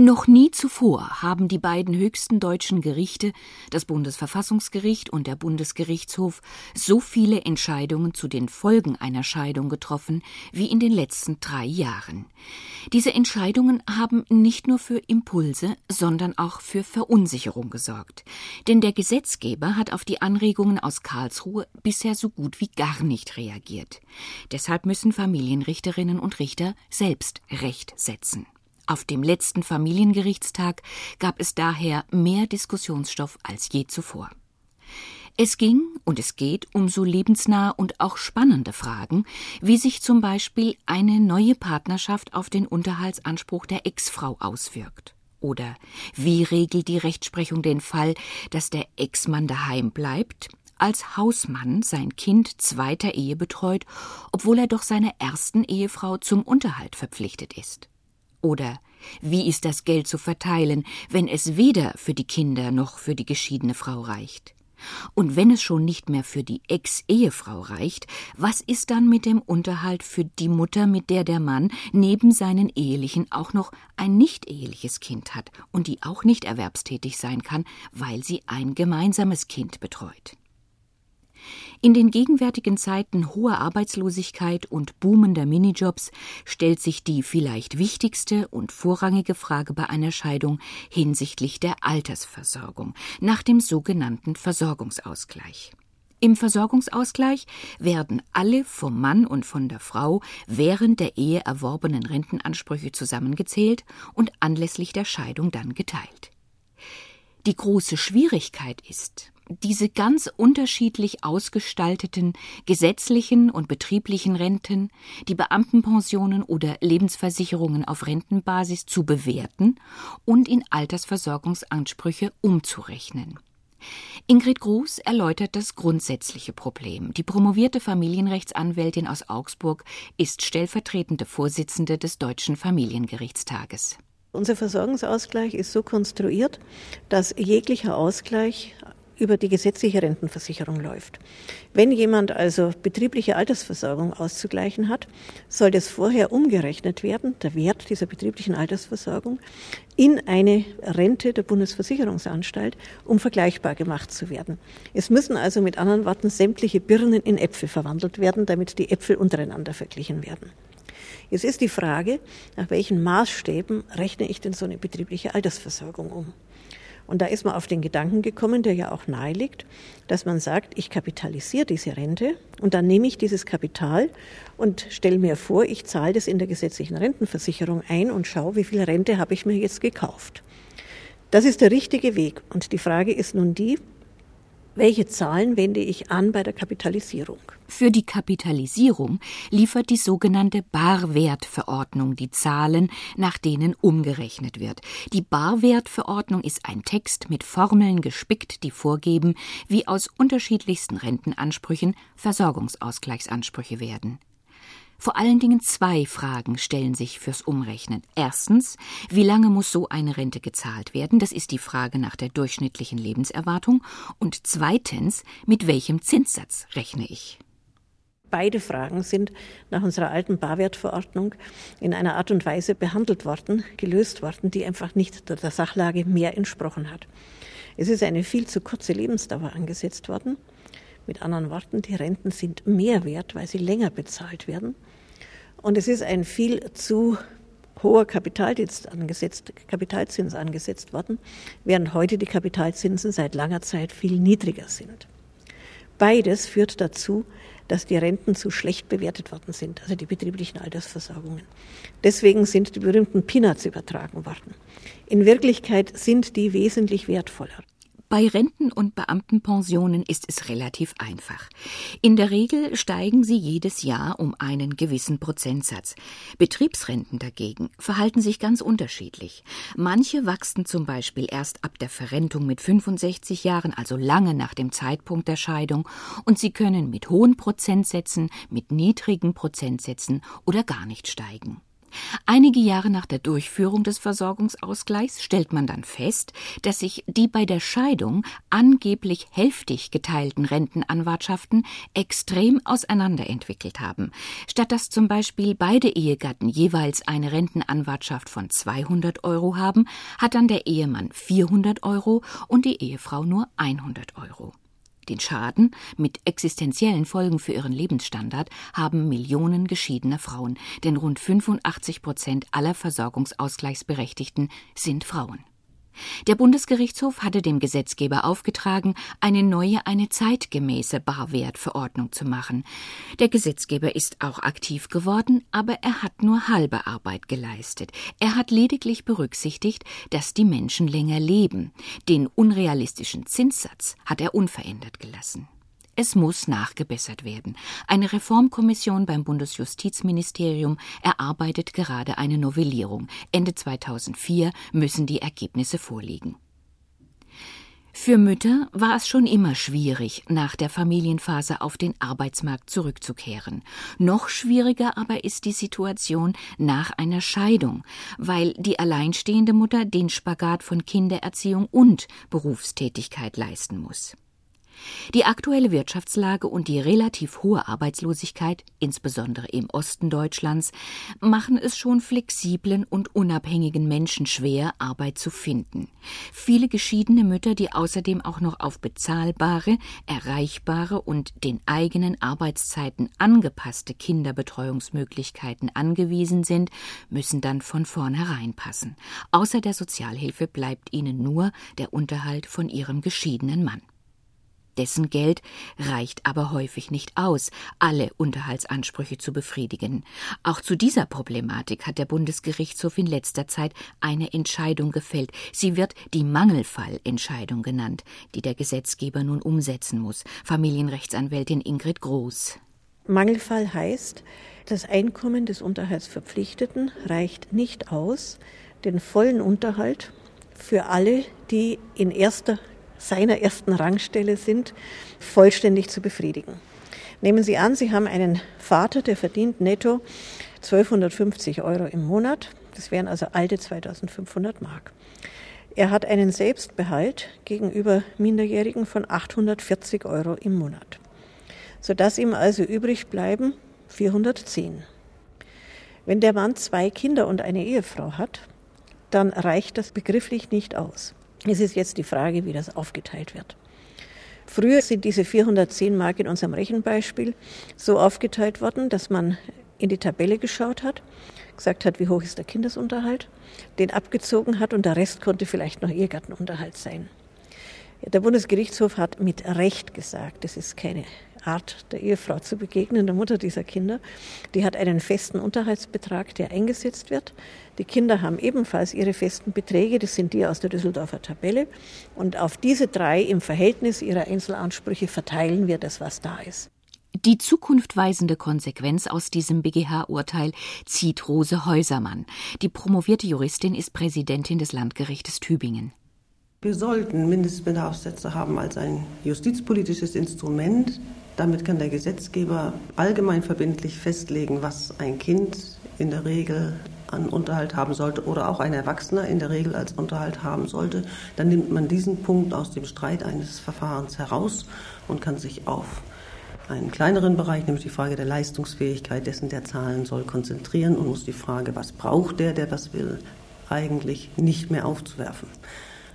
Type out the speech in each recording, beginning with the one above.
Noch nie zuvor haben die beiden höchsten deutschen Gerichte, das Bundesverfassungsgericht und der Bundesgerichtshof, so viele Entscheidungen zu den Folgen einer Scheidung getroffen wie in den letzten drei Jahren. Diese Entscheidungen haben nicht nur für Impulse, sondern auch für Verunsicherung gesorgt. Denn der Gesetzgeber hat auf die Anregungen aus Karlsruhe bisher so gut wie gar nicht reagiert. Deshalb müssen Familienrichterinnen und Richter selbst Recht setzen. Auf dem letzten Familiengerichtstag gab es daher mehr Diskussionsstoff als je zuvor. Es ging und es geht um so lebensnahe und auch spannende Fragen, wie sich zum Beispiel eine neue Partnerschaft auf den Unterhaltsanspruch der Ex-Frau auswirkt. Oder wie regelt die Rechtsprechung den Fall, dass der Ex-Mann daheim bleibt, als Hausmann sein Kind zweiter Ehe betreut, obwohl er doch seiner ersten Ehefrau zum Unterhalt verpflichtet ist. Oder wie ist das Geld zu verteilen, wenn es weder für die Kinder noch für die geschiedene Frau reicht? Und wenn es schon nicht mehr für die Ex-Ehefrau reicht, was ist dann mit dem Unterhalt für die Mutter, mit der der Mann neben seinen ehelichen auch noch ein nicht-eheliches Kind hat und die auch nicht erwerbstätig sein kann, weil sie ein gemeinsames Kind betreut? In den gegenwärtigen Zeiten hoher Arbeitslosigkeit und boomender Minijobs stellt sich die vielleicht wichtigste und vorrangige Frage bei einer Scheidung hinsichtlich der Altersversorgung nach dem sogenannten Versorgungsausgleich. Im Versorgungsausgleich werden alle vom Mann und von der Frau während der Ehe erworbenen Rentenansprüche zusammengezählt und anlässlich der Scheidung dann geteilt. Die große Schwierigkeit ist, diese ganz unterschiedlich ausgestalteten gesetzlichen und betrieblichen Renten, die Beamtenpensionen oder Lebensversicherungen auf Rentenbasis zu bewerten und in Altersversorgungsansprüche umzurechnen. Ingrid Groß erläutert das grundsätzliche Problem. Die promovierte Familienrechtsanwältin aus Augsburg ist stellvertretende Vorsitzende des Deutschen Familiengerichtstages. Unser Versorgungsausgleich ist so konstruiert, dass jeglicher Ausgleich über die gesetzliche Rentenversicherung läuft. Wenn jemand also betriebliche Altersversorgung auszugleichen hat, soll das vorher umgerechnet werden, der Wert dieser betrieblichen Altersversorgung, in eine Rente der Bundesversicherungsanstalt, um vergleichbar gemacht zu werden. Es müssen also mit anderen Worten sämtliche Birnen in Äpfel verwandelt werden, damit die Äpfel untereinander verglichen werden. Jetzt ist die Frage, nach welchen Maßstäben rechne ich denn so eine betriebliche Altersversorgung um? Und da ist man auf den Gedanken gekommen, der ja auch nahe liegt, dass man sagt, ich kapitalisiere diese Rente und dann nehme ich dieses Kapital und stelle mir vor, ich zahle das in der gesetzlichen Rentenversicherung ein und schaue, wie viel Rente habe ich mir jetzt gekauft. Das ist der richtige Weg. Und die Frage ist nun die, welche Zahlen wende ich an bei der Kapitalisierung? Für die Kapitalisierung liefert die sogenannte Barwertverordnung die Zahlen, nach denen umgerechnet wird. Die Barwertverordnung ist ein Text mit Formeln gespickt, die vorgeben, wie aus unterschiedlichsten Rentenansprüchen Versorgungsausgleichsansprüche werden. Vor allen Dingen zwei Fragen stellen sich fürs Umrechnen. Erstens, wie lange muss so eine Rente gezahlt werden? Das ist die Frage nach der durchschnittlichen Lebenserwartung. Und zweitens, mit welchem Zinssatz rechne ich? Beide Fragen sind nach unserer alten Barwertverordnung in einer Art und Weise behandelt worden, gelöst worden, die einfach nicht der Sachlage mehr entsprochen hat. Es ist eine viel zu kurze Lebensdauer angesetzt worden. Mit anderen Worten, die Renten sind mehr wert, weil sie länger bezahlt werden. Und es ist ein viel zu hoher Kapitalzins angesetzt, Kapitalzins angesetzt worden, während heute die Kapitalzinsen seit langer Zeit viel niedriger sind. Beides führt dazu, dass die Renten zu schlecht bewertet worden sind, also die betrieblichen Altersversorgungen. Deswegen sind die berühmten Peanuts übertragen worden. In Wirklichkeit sind die wesentlich wertvoller. Bei Renten- und Beamtenpensionen ist es relativ einfach. In der Regel steigen sie jedes Jahr um einen gewissen Prozentsatz. Betriebsrenten dagegen verhalten sich ganz unterschiedlich. Manche wachsen zum Beispiel erst ab der Verrentung mit 65 Jahren, also lange nach dem Zeitpunkt der Scheidung, und sie können mit hohen Prozentsätzen, mit niedrigen Prozentsätzen oder gar nicht steigen. Einige Jahre nach der Durchführung des Versorgungsausgleichs stellt man dann fest, dass sich die bei der Scheidung angeblich hälftig geteilten Rentenanwartschaften extrem auseinanderentwickelt haben. Statt dass zum Beispiel beide Ehegatten jeweils eine Rentenanwartschaft von 200 Euro haben, hat dann der Ehemann 400 Euro und die Ehefrau nur 100 Euro. Den Schaden mit existenziellen Folgen für ihren Lebensstandard haben Millionen geschiedener Frauen, denn rund 85 Prozent aller Versorgungsausgleichsberechtigten sind Frauen. Der Bundesgerichtshof hatte dem Gesetzgeber aufgetragen, eine neue, eine zeitgemäße Barwertverordnung zu machen. Der Gesetzgeber ist auch aktiv geworden, aber er hat nur halbe Arbeit geleistet. Er hat lediglich berücksichtigt, dass die Menschen länger leben. Den unrealistischen Zinssatz hat er unverändert gelassen. Es muss nachgebessert werden. Eine Reformkommission beim Bundesjustizministerium erarbeitet gerade eine Novellierung. Ende 2004 müssen die Ergebnisse vorliegen. Für Mütter war es schon immer schwierig, nach der Familienphase auf den Arbeitsmarkt zurückzukehren. Noch schwieriger aber ist die Situation nach einer Scheidung, weil die alleinstehende Mutter den Spagat von Kindererziehung und Berufstätigkeit leisten muss. Die aktuelle Wirtschaftslage und die relativ hohe Arbeitslosigkeit, insbesondere im Osten Deutschlands, machen es schon flexiblen und unabhängigen Menschen schwer, Arbeit zu finden. Viele geschiedene Mütter, die außerdem auch noch auf bezahlbare, erreichbare und den eigenen Arbeitszeiten angepasste Kinderbetreuungsmöglichkeiten angewiesen sind, müssen dann von vornherein passen. Außer der Sozialhilfe bleibt ihnen nur der Unterhalt von ihrem geschiedenen Mann. Dessen Geld reicht aber häufig nicht aus, alle Unterhaltsansprüche zu befriedigen. Auch zu dieser Problematik hat der Bundesgerichtshof in letzter Zeit eine Entscheidung gefällt. Sie wird die Mangelfallentscheidung genannt, die der Gesetzgeber nun umsetzen muss. Familienrechtsanwältin Ingrid Groß. Mangelfall heißt, das Einkommen des Unterhaltsverpflichteten reicht nicht aus, den vollen Unterhalt für alle, die in erster seiner ersten Rangstelle sind, vollständig zu befriedigen. Nehmen Sie an, Sie haben einen Vater, der verdient netto 1250 Euro im Monat. Das wären also alte 2500 Mark. Er hat einen Selbstbehalt gegenüber Minderjährigen von 840 Euro im Monat, sodass ihm also übrig bleiben 410. Wenn der Mann zwei Kinder und eine Ehefrau hat, dann reicht das begrifflich nicht aus. Es ist jetzt die Frage, wie das aufgeteilt wird. Früher sind diese 410 Mark in unserem Rechenbeispiel so aufgeteilt worden, dass man in die Tabelle geschaut hat, gesagt hat, wie hoch ist der Kindesunterhalt, den abgezogen hat und der Rest konnte vielleicht noch Ehegattenunterhalt sein. Der Bundesgerichtshof hat mit Recht gesagt, das ist keine Art der Ehefrau zu begegnen, der Mutter dieser Kinder. Die hat einen festen Unterhaltsbetrag, der eingesetzt wird. Die Kinder haben ebenfalls ihre festen Beträge, das sind die aus der Düsseldorfer Tabelle. Und auf diese drei im Verhältnis ihrer Einzelansprüche verteilen wir das, was da ist. Die zukunftweisende Konsequenz aus diesem BGH-Urteil zieht Rose Häusermann. Die promovierte Juristin ist Präsidentin des Landgerichtes Tübingen. Wir sollten Mindestbedarfssätze haben als ein justizpolitisches Instrument. Damit kann der Gesetzgeber allgemein verbindlich festlegen, was ein Kind in der Regel an Unterhalt haben sollte oder auch ein Erwachsener in der Regel als Unterhalt haben sollte. Dann nimmt man diesen Punkt aus dem Streit eines Verfahrens heraus und kann sich auf einen kleineren Bereich, nämlich die Frage der Leistungsfähigkeit dessen, der zahlen soll, konzentrieren und muss die Frage, was braucht der, der was will, eigentlich nicht mehr aufzuwerfen.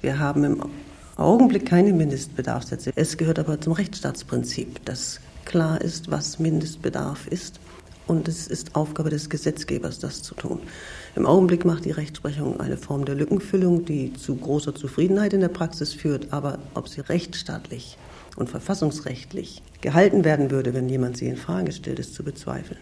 Wir haben im Augenblick keine Mindestbedarfssätze. Es gehört aber zum Rechtsstaatsprinzip, dass klar ist, was Mindestbedarf ist. Und es ist Aufgabe des Gesetzgebers, das zu tun. Im Augenblick macht die Rechtsprechung eine Form der Lückenfüllung, die zu großer Zufriedenheit in der Praxis führt. Aber ob sie rechtsstaatlich und verfassungsrechtlich gehalten werden würde, wenn jemand sie in Frage stellt, ist zu bezweifeln.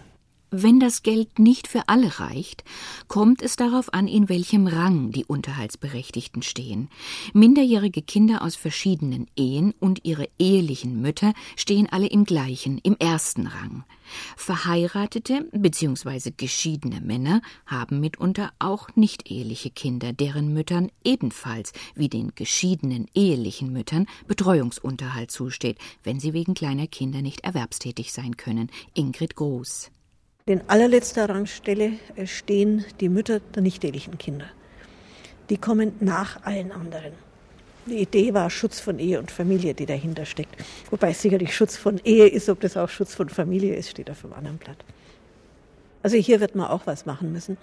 Wenn das Geld nicht für alle reicht, kommt es darauf an, in welchem Rang die Unterhaltsberechtigten stehen. Minderjährige Kinder aus verschiedenen Ehen und ihre ehelichen Mütter stehen alle im gleichen, im ersten Rang. Verheiratete bzw. geschiedene Männer haben mitunter auch nicht eheliche Kinder, deren Müttern ebenfalls wie den geschiedenen ehelichen Müttern Betreuungsunterhalt zusteht, wenn sie wegen kleiner Kinder nicht erwerbstätig sein können. Ingrid Groß In allerletzter Rangstelle äh, stehen die Mütter der nicht-ehelichen Kinder. Die kommen nach allen anderen. Die Idee war Schutz von Ehe und Familie, die dahinter steckt. Wobei es sicherlich Schutz von Ehe ist, ob das auch Schutz von Familie ist, steht auf dem anderen Blatt. Also hier wird man auch was machen müssen.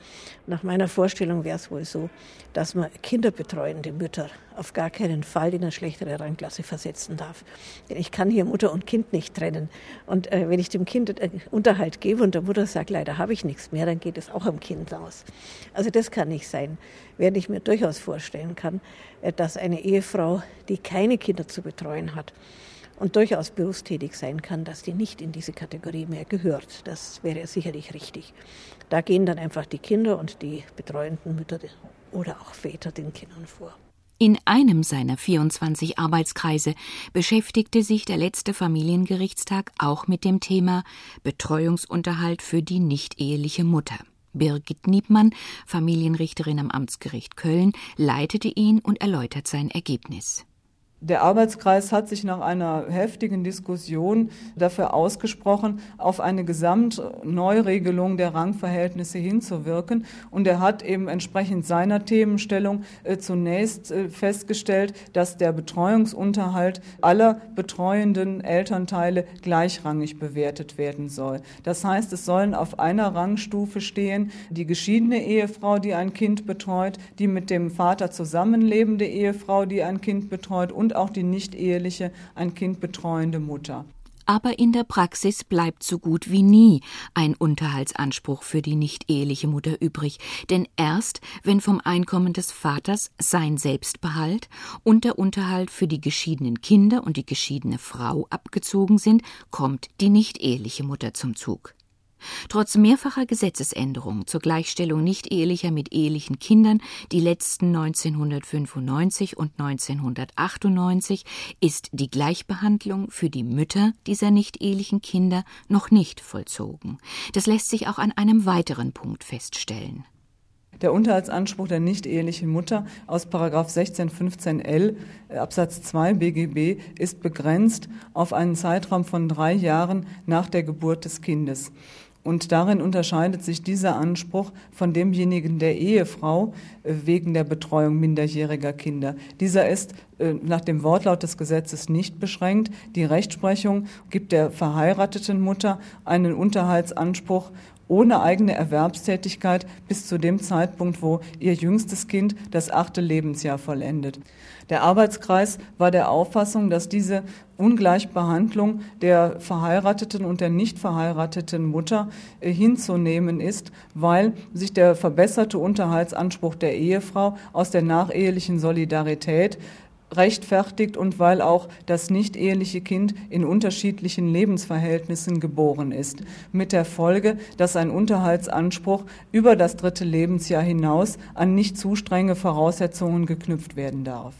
Nach meiner Vorstellung wäre es wohl so, dass man kinderbetreuende Mütter auf gar keinen Fall in eine schlechtere Rangklasse versetzen darf. Denn ich kann hier Mutter und Kind nicht trennen. Und äh, wenn ich dem Kind äh, Unterhalt gebe und der Mutter sagt, leider habe ich nichts mehr, dann geht es auch am Kind aus. Also das kann nicht sein. Während ich mir durchaus vorstellen kann, äh, dass eine Ehefrau, die keine Kinder zu betreuen hat, und durchaus berufstätig sein kann, dass die nicht in diese Kategorie mehr gehört. Das wäre sicherlich richtig. Da gehen dann einfach die Kinder und die betreuenden Mütter oder auch Väter den Kindern vor. In einem seiner 24 Arbeitskreise beschäftigte sich der letzte Familiengerichtstag auch mit dem Thema Betreuungsunterhalt für die nicht-eheliche Mutter. Birgit Niebmann, Familienrichterin am Amtsgericht Köln, leitete ihn und erläutert sein Ergebnis. Der Arbeitskreis hat sich nach einer heftigen Diskussion dafür ausgesprochen, auf eine Gesamtneuregelung der Rangverhältnisse hinzuwirken. Und er hat eben entsprechend seiner Themenstellung äh, zunächst äh, festgestellt, dass der Betreuungsunterhalt aller betreuenden Elternteile gleichrangig bewertet werden soll. Das heißt, es sollen auf einer Rangstufe stehen die geschiedene Ehefrau, die ein Kind betreut, die mit dem Vater zusammenlebende Ehefrau, die ein Kind betreut und und auch die nicht eheliche, ein Kind betreuende Mutter. Aber in der Praxis bleibt so gut wie nie ein Unterhaltsanspruch für die nicht eheliche Mutter übrig, denn erst wenn vom Einkommen des Vaters sein Selbstbehalt und der Unterhalt für die geschiedenen Kinder und die geschiedene Frau abgezogen sind, kommt die nicht eheliche Mutter zum Zug. Trotz mehrfacher Gesetzesänderungen zur Gleichstellung nicht-ehelicher mit ehelichen Kindern, die letzten 1995 und 1998, ist die Gleichbehandlung für die Mütter dieser nicht-ehelichen Kinder noch nicht vollzogen. Das lässt sich auch an einem weiteren Punkt feststellen. Der Unterhaltsanspruch der nicht-ehelichen Mutter aus 1615l Absatz 2 BGB ist begrenzt auf einen Zeitraum von drei Jahren nach der Geburt des Kindes. Und darin unterscheidet sich dieser Anspruch von demjenigen der Ehefrau äh, wegen der Betreuung minderjähriger Kinder. Dieser ist äh, nach dem Wortlaut des Gesetzes nicht beschränkt. Die Rechtsprechung gibt der verheirateten Mutter einen Unterhaltsanspruch ohne eigene Erwerbstätigkeit bis zu dem Zeitpunkt, wo ihr jüngstes Kind das achte Lebensjahr vollendet. Der Arbeitskreis war der Auffassung, dass diese Ungleichbehandlung der verheirateten und der nicht verheirateten Mutter äh, hinzunehmen ist, weil sich der verbesserte Unterhaltsanspruch der Ehefrau aus der nachehelichen Solidarität rechtfertigt und weil auch das nicht eheliche Kind in unterschiedlichen Lebensverhältnissen geboren ist, mit der Folge, dass ein Unterhaltsanspruch über das dritte Lebensjahr hinaus an nicht zu strenge Voraussetzungen geknüpft werden darf.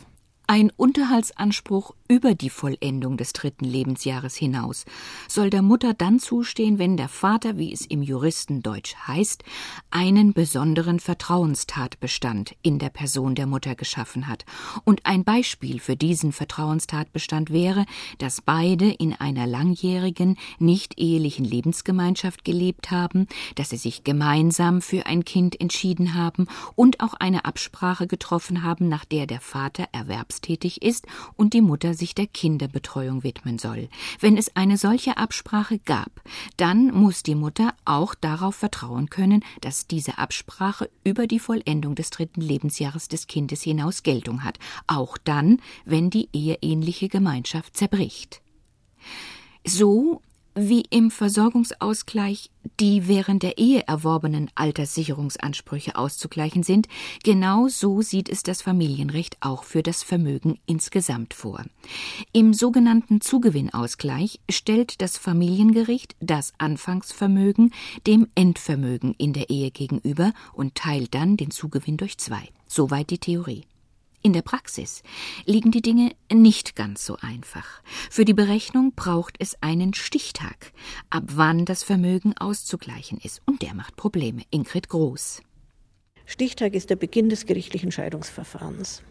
Ein Unterhaltsanspruch über die Vollendung des dritten Lebensjahres hinaus soll der Mutter dann zustehen, wenn der Vater, wie es im Juristendeutsch heißt, einen besonderen Vertrauenstatbestand in der Person der Mutter geschaffen hat. Und ein Beispiel für diesen Vertrauenstatbestand wäre, dass beide in einer langjährigen, nicht ehelichen Lebensgemeinschaft gelebt haben, dass sie sich gemeinsam für ein Kind entschieden haben und auch eine Absprache getroffen haben, nach der der Vater erwerbstätig ist und die Mutter sich der Kinderbetreuung widmen soll. Wenn es eine solche Absprache gab, dann muss die Mutter auch darauf vertrauen können, dass diese Absprache über die Vollendung des dritten Lebensjahres des Kindes hinaus Geltung hat, auch dann, wenn die eheähnliche Gemeinschaft zerbricht. So wie im Versorgungsausgleich die während der Ehe erworbenen Alterssicherungsansprüche auszugleichen sind, genau so sieht es das Familienrecht auch für das Vermögen insgesamt vor. Im sogenannten Zugewinnausgleich stellt das Familiengericht das Anfangsvermögen dem Endvermögen in der Ehe gegenüber und teilt dann den Zugewinn durch zwei. Soweit die Theorie. In der Praxis liegen die Dinge nicht ganz so einfach. Für die Berechnung braucht es einen Stichtag, ab wann das Vermögen auszugleichen ist, und der macht Probleme. Ingrid Groß. Stichtag ist der Beginn des gerichtlichen Scheidungsverfahrens.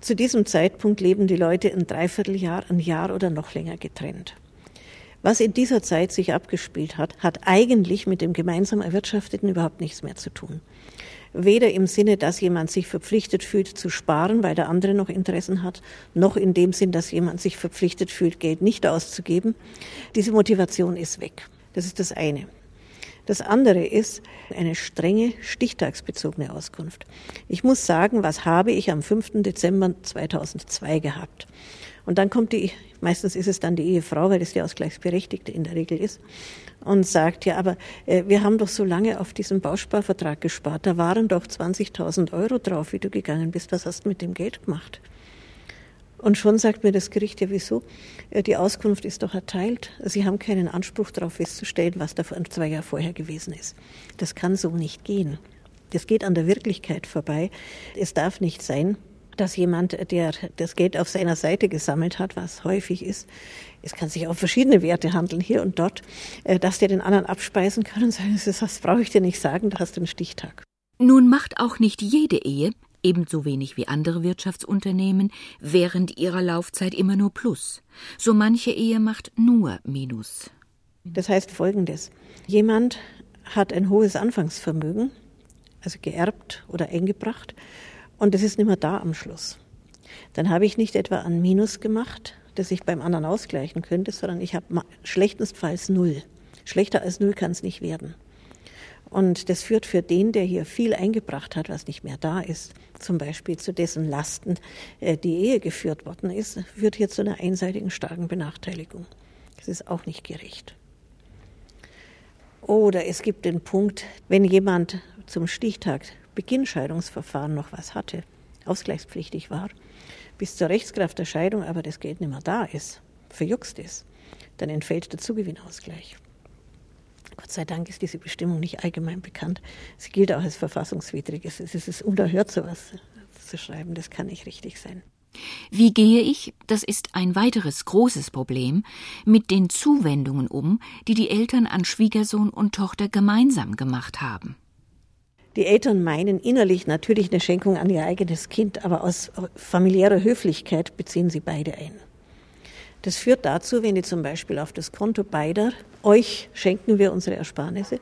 Zu diesem Zeitpunkt leben die Leute ein Dreivierteljahr, ein Jahr oder noch länger getrennt. Was in dieser Zeit sich abgespielt hat, hat eigentlich mit dem gemeinsam Erwirtschafteten überhaupt nichts mehr zu tun. Weder im Sinne, dass jemand sich verpflichtet fühlt zu sparen, weil der andere noch Interessen hat, noch in dem Sinn, dass jemand sich verpflichtet fühlt, Geld nicht auszugeben. Diese Motivation ist weg. Das ist das eine. Das andere ist eine strenge stichtagsbezogene Auskunft. Ich muss sagen, was habe ich am 5. Dezember 2002 gehabt? Und dann kommt die, meistens ist es dann die Ehefrau, weil das die Ausgleichsberechtigte in der Regel ist, und sagt, ja, aber äh, wir haben doch so lange auf diesen Bausparvertrag gespart, da waren doch 20.000 Euro drauf, wie du gegangen bist, was hast du mit dem Geld gemacht? Und schon sagt mir das Gericht, ja wieso? Äh, die Auskunft ist doch erteilt. Sie haben keinen Anspruch darauf festzustellen, was da zwei Jahre vorher gewesen ist. Das kann so nicht gehen. Das geht an der Wirklichkeit vorbei. Es darf nicht sein, dass jemand, der das Geld auf seiner Seite gesammelt hat, was häufig ist, es kann sich auf verschiedene Werte handeln, hier und dort, äh, dass der den anderen abspeisen kann und sagen, das brauche ich dir nicht sagen, da hast du einen Stichtag. Nun macht auch nicht jede Ehe ebenso wenig wie andere Wirtschaftsunternehmen, während ihrer Laufzeit immer nur Plus. So manche Ehe macht nur Minus. Das heißt folgendes. Jemand hat ein hohes Anfangsvermögen, also geerbt oder eingebracht, und es ist nicht mehr da am Schluss. Dann habe ich nicht etwa ein Minus gemacht, das ich beim anderen ausgleichen könnte, sondern ich habe schlechtestenfalls null. Schlechter als null kann es nicht werden. Und das führt für den, der hier viel eingebracht hat, was nicht mehr da ist, zum Beispiel zu dessen Lasten äh, die Ehe geführt worden ist, führt hier zu einer einseitigen starken Benachteiligung. Das ist auch nicht gerecht. Oder es gibt den Punkt, wenn jemand zum Stichtag Beginnscheidungsverfahren noch was hatte, ausgleichspflichtig war, bis zur Rechtskraft der Scheidung aber das Geld nicht mehr da ist, verjuckst ist, dann entfällt der Zugewinnausgleich. Gott sei Dank ist diese Bestimmung nicht allgemein bekannt. Sie gilt auch als verfassungswidrig. Es ist unerhört, sowas zu schreiben. Das kann nicht richtig sein. Wie gehe ich, das ist ein weiteres großes Problem, mit den Zuwendungen um, die die Eltern an Schwiegersohn und Tochter gemeinsam gemacht haben? Die Eltern meinen innerlich natürlich eine Schenkung an ihr eigenes Kind, aber aus familiärer Höflichkeit beziehen sie beide ein. Das führt dazu, wenn ihr zum Beispiel auf das Konto beider, euch schenken wir unsere Ersparnisse,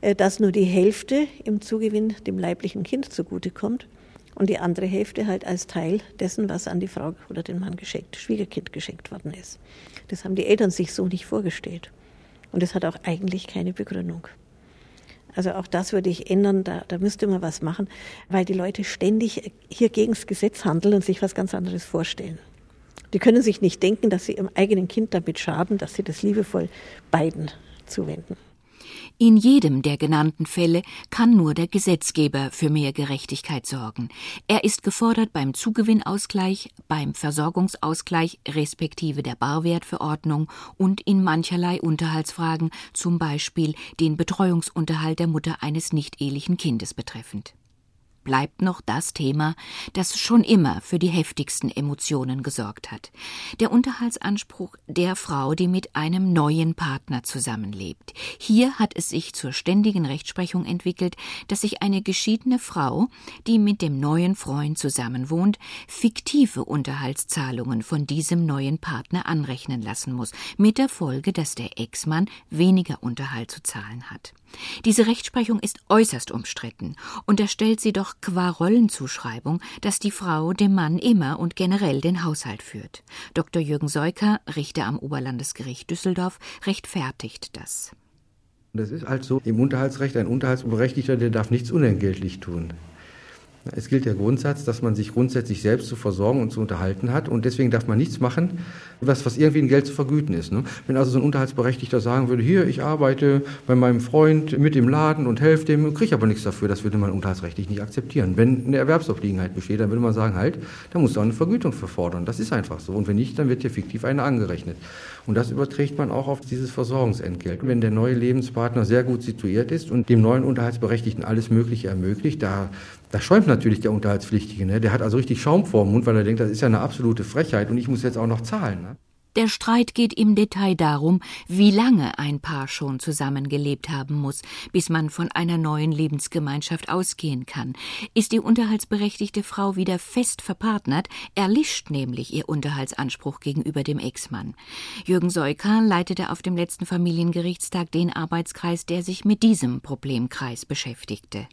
äh, dass nur die Hälfte im Zugewinn dem leiblichen Kind zugutekommt und die andere Hälfte halt als Teil dessen, was an die Frau oder den Mann geschenkt, Schwiegerkind geschenkt worden ist. Das haben die Eltern sich so nicht vorgestellt. Und es hat auch eigentlich keine Begründung. Also auch das würde ich ändern, da, da müsste man was machen, weil die Leute ständig hier gegen das Gesetz handeln und sich was ganz anderes vorstellen. Die können sich nicht denken, dass sie ihrem eigenen Kind damit schaden, dass sie das liebevoll beiden zuwenden. In jedem der genannten Fälle kann nur der Gesetzgeber für mehr Gerechtigkeit sorgen. Er ist gefordert beim Zugewinnausgleich, beim Versorgungsausgleich respektive der Barwertverordnung und in mancherlei Unterhaltsfragen, zum Beispiel den Betreuungsunterhalt der Mutter eines nicht-ehelichen Kindes betreffend bleibt noch das Thema, das schon immer für die heftigsten Emotionen gesorgt hat. Der Unterhaltsanspruch der Frau, die mit einem neuen Partner zusammenlebt. Hier hat es sich zur ständigen Rechtsprechung entwickelt, dass sich eine geschiedene Frau, die mit dem neuen Freund zusammenwohnt, fiktive Unterhaltszahlungen von diesem neuen Partner anrechnen lassen muss, mit der Folge, dass der Ex-Mann weniger Unterhalt zu zahlen hat. Diese Rechtsprechung ist äußerst umstritten, unterstellt sie doch qua Rollenzuschreibung, dass die Frau dem Mann immer und generell den Haushalt führt. Dr. Jürgen Seuker, Richter am Oberlandesgericht Düsseldorf, rechtfertigt das. Das ist halt so im Unterhaltsrecht, ein Unterhaltsberechtigter, der darf nichts unentgeltlich tun. Es gilt der Grundsatz, dass man sich grundsätzlich selbst zu versorgen und zu unterhalten hat und deswegen darf man nichts machen, was, was irgendwie in Geld zu vergüten ist. Ne? Wenn also so ein Unterhaltsberechtigter sagen würde, hier, ich arbeite bei meinem Freund mit dem Laden und helfe dem, kriege aber nichts dafür, das würde man unterhaltsrechtlich nicht akzeptieren. Wenn eine Erwerbsobliegenheit besteht, dann würde man sagen, halt, da muss auch eine Vergütung für fordern. Das ist einfach so. Und wenn nicht, dann wird hier fiktiv eine angerechnet. Und das überträgt man auch auf dieses Versorgungsentgelt. Wenn der neue Lebenspartner sehr gut situiert ist und dem neuen Unterhaltsberechtigten alles Mögliche ermöglicht, da, da schäumt natürlich der Unterhaltspflichtige. Ne? Der hat also richtig Schaum vor dem Mund, weil er denkt, das ist ja eine absolute Frechheit und ich muss jetzt auch noch zahlen. Ne? Der Streit geht im Detail darum, wie lange ein Paar schon zusammengelebt haben muss, bis man von einer neuen Lebensgemeinschaft ausgehen kann. Ist die unterhaltsberechtigte Frau wieder fest verpartnert, erlischt nämlich ihr Unterhaltsanspruch gegenüber dem Ex-Mann. Jürgen Seuker leitete auf dem letzten Familiengerichtstag den Arbeitskreis, der sich mit diesem Problemkreis beschäftigte.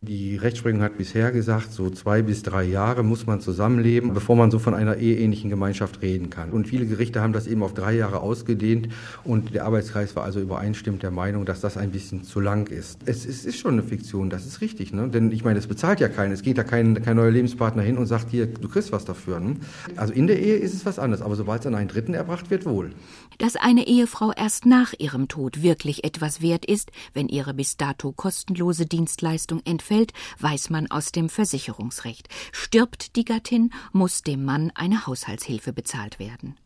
Die Rechtsprechung hat bisher gesagt, so zwei bis drei Jahre muss man zusammenleben, bevor man so von einer eheähnlichen Gemeinschaft reden kann. Und viele Gerichte haben das eben auf drei Jahre ausgedehnt und der Arbeitskreis war also übereinstimmend der Meinung, dass das ein bisschen zu lang ist. Es, es ist schon eine Fiktion, das ist richtig, ne? denn ich meine, es bezahlt ja keinen, es geht ja kein, kein neuer Lebenspartner hin und sagt hier, du kriegst was dafür. Ne? Also in der Ehe ist es was anderes, aber sobald es an einen Dritten erbracht wird, wohl. Dass eine Ehefrau erst nach ihrem Tod wirklich etwas wert ist, wenn ihre bis dato kostenlose Dienstleistung entfällt, entfällt, weiß man aus dem Versicherungsrecht. Stirbt die Gattin, muss dem Mann eine Haushaltshilfe bezahlt werden.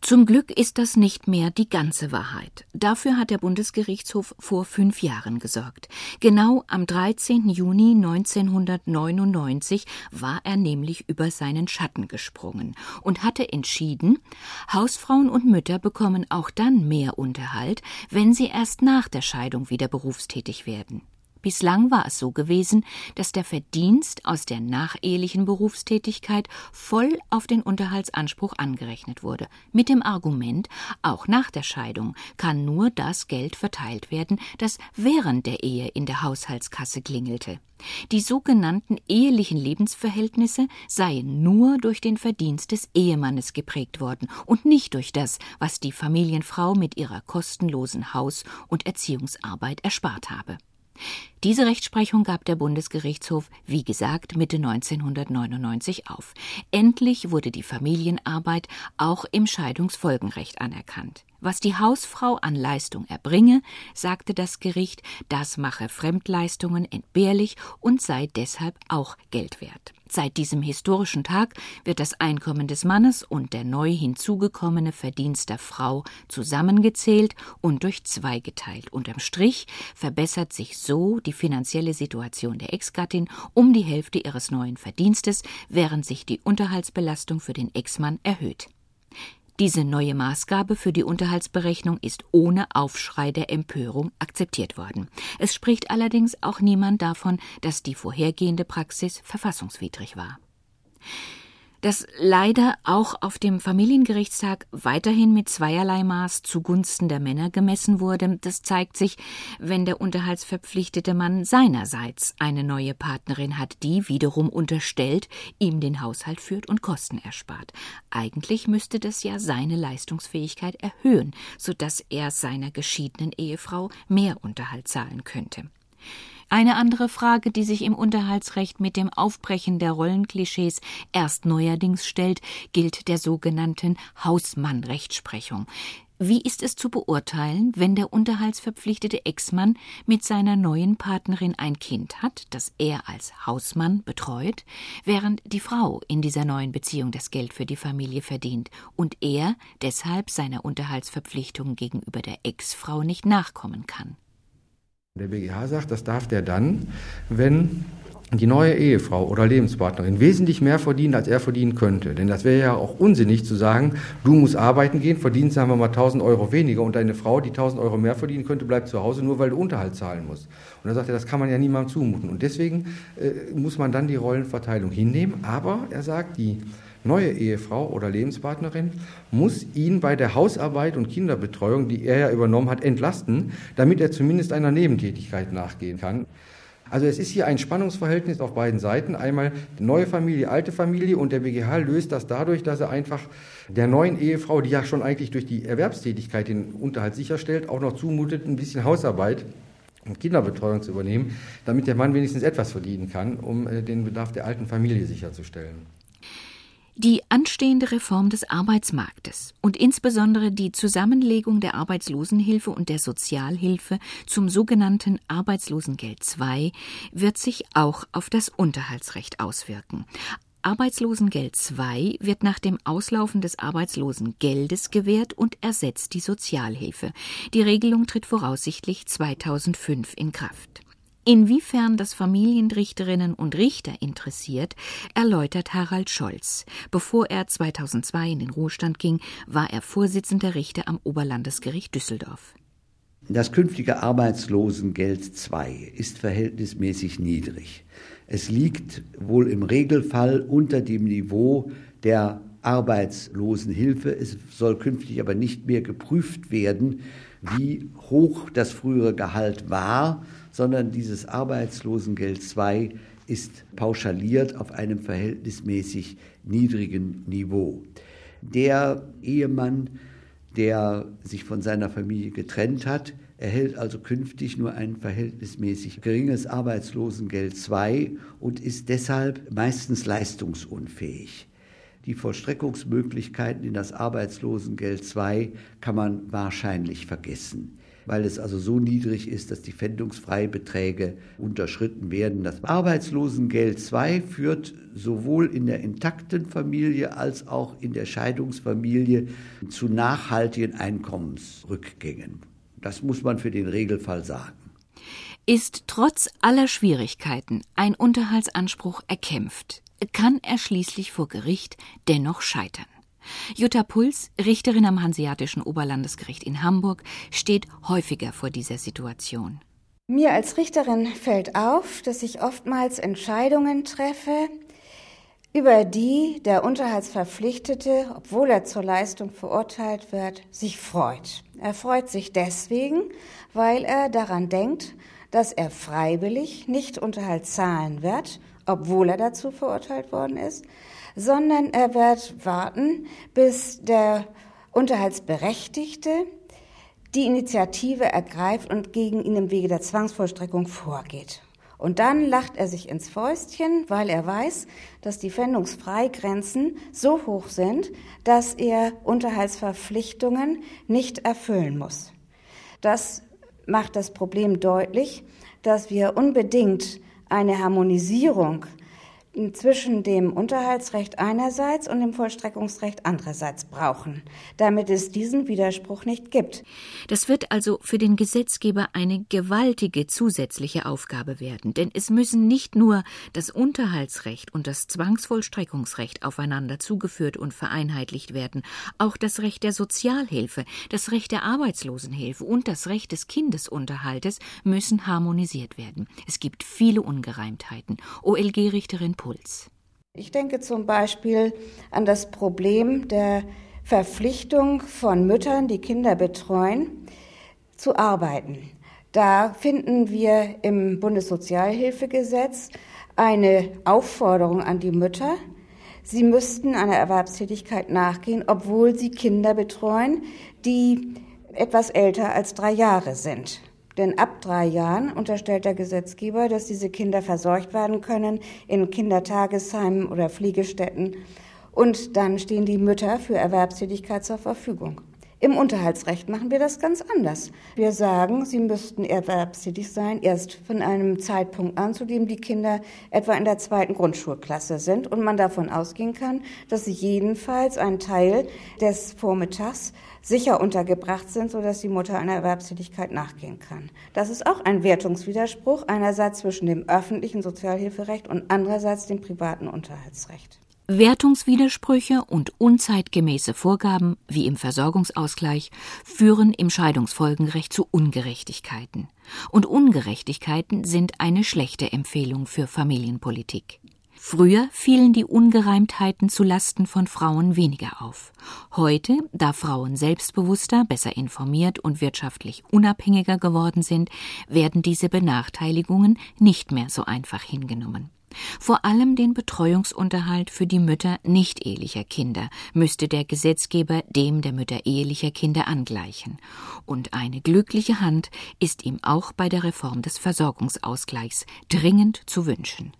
Zum Glück ist das nicht mehr die ganze Wahrheit. Dafür hat der Bundesgerichtshof vor fünf Jahren gesorgt. Genau am 13. Juni 1999 war er nämlich über seinen Schatten gesprungen und hatte entschieden, Hausfrauen und Mütter bekommen auch dann mehr Unterhalt, wenn sie erst nach der Scheidung wieder berufstätig werden. Bislang war es so gewesen, dass der Verdienst aus der nachehelichen Berufstätigkeit voll auf den Unterhaltsanspruch angerechnet wurde, mit dem Argument, auch nach der Scheidung kann nur das Geld verteilt werden, das während der Ehe in der Haushaltskasse klingelte. Die sogenannten ehelichen Lebensverhältnisse seien nur durch den Verdienst des Ehemannes geprägt worden und nicht durch das, was die Familienfrau mit ihrer kostenlosen Haus- und Erziehungsarbeit erspart habe. Diese Rechtsprechung gab der Bundesgerichtshof, wie gesagt, Mitte 1999 auf. Endlich wurde die Familienarbeit auch im Scheidungsfolgenrecht anerkannt. Was die Hausfrau an Leistung erbringe, sagte das Gericht, das mache Fremdleistungen entbehrlich und sei deshalb auch Geld wert. Seit diesem historischen Tag wird das Einkommen des Mannes und der neu hinzugekommene Verdienst der Frau zusammengezählt und durch zwei geteilt. Unterm Strich verbessert sich so die finanzielle Situation der Ex-Gattin um die Hälfte ihres neuen Verdienstes, während sich die Unterhaltsbelastung für den Ex-Mann erhöht. Diese neue Maßgabe für die Unterhaltsberechnung ist ohne Aufschrei der Empörung akzeptiert worden. Es spricht allerdings auch niemand davon, dass die vorhergehende Praxis verfassungswidrig war dass leider auch auf dem Familiengerichtstag weiterhin mit zweierlei Maß zugunsten der Männer gemessen wurde, das zeigt sich, wenn der unterhaltsverpflichtete Mann seinerseits eine neue Partnerin hat, die wiederum unterstellt, ihm den Haushalt führt und Kosten erspart. Eigentlich müsste das ja seine Leistungsfähigkeit erhöhen, so dass er seiner geschiedenen Ehefrau mehr Unterhalt zahlen könnte. Eine andere Frage, die sich im Unterhaltsrecht mit dem Aufbrechen der Rollenklischees erst neuerdings stellt, gilt der sogenannten Hausmann-Rechtsprechung. Wie ist es zu beurteilen, wenn der unterhaltsverpflichtete Ex-Mann mit seiner neuen Partnerin ein Kind hat, das er als Hausmann betreut, während die Frau in dieser neuen Beziehung das Geld für die Familie verdient und er deshalb seiner Unterhaltsverpflichtung gegenüber der Ex-Frau nicht nachkommen kann? Der BGH sagt, das darf der dann, wenn die neue Ehefrau oder Lebenspartnerin wesentlich mehr verdient, als er verdienen könnte. Denn das wäre ja auch unsinnig zu sagen, du musst arbeiten gehen, verdienst, sagen wir mal, 1000 Euro weniger und deine Frau, die 1000 Euro mehr verdienen könnte, bleibt zu Hause, nur weil du Unterhalt zahlen musst. Und da sagt er, das kann man ja niemandem zumuten. Und deswegen äh, muss man dann die Rollenverteilung hinnehmen. Aber er sagt, die neue Ehefrau oder Lebenspartnerin muss ihn bei der Hausarbeit und Kinderbetreuung, die er ja übernommen hat, entlasten, damit er zumindest einer Nebentätigkeit nachgehen kann. Also es ist hier ein Spannungsverhältnis auf beiden Seiten. Einmal neue Familie, alte Familie und der BGH löst das dadurch, dass er einfach der neuen Ehefrau, die ja schon eigentlich durch die Erwerbstätigkeit den Unterhalt sicherstellt, auch noch zumutet, ein bisschen Hausarbeit und Kinderbetreuung zu übernehmen, damit der Mann wenigstens etwas verdienen kann, um äh, den Bedarf der alten Familie sicherzustellen. Die anstehende Reform des Arbeitsmarktes und insbesondere die Zusammenlegung der Arbeitslosenhilfe und der Sozialhilfe zum sogenannten Arbeitslosengeld II wird sich auch auf das Unterhaltsrecht auswirken. Arbeitslosengeld II wird nach dem Auslaufen des Arbeitslosengeldes gewährt und ersetzt die Sozialhilfe. Die Regelung tritt voraussichtlich 2005 in Kraft. Inwiefern das Familienrichterinnen und Richter interessiert, erläutert Harald Scholz. Bevor er 2002 in den Ruhestand ging, war er Vorsitzender Richter am Oberlandesgericht Düsseldorf. Das künftige Arbeitslosengeld II ist verhältnismäßig niedrig. Es liegt wohl im Regelfall unter dem Niveau der Arbeitslosenhilfe. Es soll künftig aber nicht mehr geprüft werden, wie hoch das frühere Gehalt war, sondern dieses Arbeitslosengeld II ist pauschaliert auf einem verhältnismäßig niedrigen Niveau. Der Ehemann, der sich von seiner Familie getrennt hat, erhält also künftig nur ein verhältnismäßig geringes Arbeitslosengeld II und ist deshalb meistens leistungsunfähig. Die Vollstreckungsmöglichkeiten in das Arbeitslosengeld II kann man wahrscheinlich vergessen, weil es also so niedrig ist, dass die Pfändungsfreibeträge unterschritten werden. Das Arbeitslosengeld II führt sowohl in der intakten Familie als auch in der Scheidungsfamilie zu nachhaltigen Einkommensrückgängen. Das muss man für den Regelfall sagen. Ist trotz aller Schwierigkeiten ein Unterhaltsanspruch erkämpft, kann er schließlich vor Gericht dennoch scheitern. Jutta Puls, Richterin am Hanseatischen Oberlandesgericht in Hamburg, steht häufiger vor dieser Situation. Mir als Richterin fällt auf, dass ich oftmals Entscheidungen treffe, über die der Unterhaltsverpflichtete, obwohl er zur Leistung verurteilt wird, sich freut. Er freut sich deswegen, weil er daran denkt, dass er freiwillig nicht Unterhalt zahlen wird obwohl er dazu verurteilt worden ist, sondern er wird warten, bis der Unterhaltsberechtigte die Initiative ergreift und gegen ihn im Wege der Zwangsvollstreckung vorgeht. Und dann lacht er sich ins Fäustchen, weil er weiß, dass die Pfändungsfreigrenzen so hoch sind, dass er Unterhaltsverpflichtungen nicht erfüllen muss. Das macht das Problem deutlich, dass wir unbedingt eine Harmonisierung zwischen dem Unterhaltsrecht einerseits und dem Vollstreckungsrecht andererseits brauchen, damit es diesen Widerspruch nicht gibt. Das wird also für den Gesetzgeber eine gewaltige zusätzliche Aufgabe werden, denn es müssen nicht nur das Unterhaltsrecht und das Zwangsvollstreckungsrecht aufeinander zugeführt und vereinheitlicht werden, auch das Recht der Sozialhilfe, das Recht der Arbeitslosenhilfe und das Recht des Kindesunterhaltes müssen harmonisiert werden. Es gibt viele Ungereimtheiten. OLG-Richterin Impuls. Ich denke zum Beispiel an das Problem der Verpflichtung von Müttern, die Kinder betreuen, zu arbeiten. Da finden wir im Bundessozialhilfegesetz eine Aufforderung an die Mütter, sie müssten einer Erwerbstätigkeit nachgehen, obwohl sie Kinder betreuen, die etwas älter als drei Jahre sind. Denn ab drei Jahren unterstellt der Gesetzgeber, dass diese Kinder versorgt werden können in Kindertagesheimen oder Pflegestätten. Und dann stehen die Mütter für Erwerbstätigkeit zur Verfügung. Im Unterhaltsrecht machen wir das ganz anders. Wir sagen, sie müssten erwerbstätig sein, erst von einem Zeitpunkt an, zu dem die Kinder etwa in der zweiten Grundschulklasse sind und man davon ausgehen kann, dass sie jedenfalls einen Teil des Vormittags sicher untergebracht sind, sodass die Mutter einer Erwerbstätigkeit nachgehen kann. Das ist auch ein Wertungswiderspruch einerseits zwischen dem öffentlichen Sozialhilferecht und andererseits dem privaten Unterhaltsrecht. Wertungswidersprüche und unzeitgemäße Vorgaben wie im Versorgungsausgleich führen im Scheidungsfolgenrecht zu Ungerechtigkeiten. Und Ungerechtigkeiten sind eine schlechte Empfehlung für Familienpolitik. Früher fielen die Ungereimtheiten zu Lasten von Frauen weniger auf. Heute, da Frauen selbstbewusster, besser informiert und wirtschaftlich unabhängiger geworden sind, werden diese Benachteiligungen nicht mehr so einfach hingenommen. Vor allem den Betreuungsunterhalt für die Mütter nicht-ehelicher Kinder müsste der Gesetzgeber dem der Mütter ehelicher Kinder angleichen. Und eine glückliche Hand ist ihm auch bei der Reform des Versorgungsausgleichs dringend zu wünschen.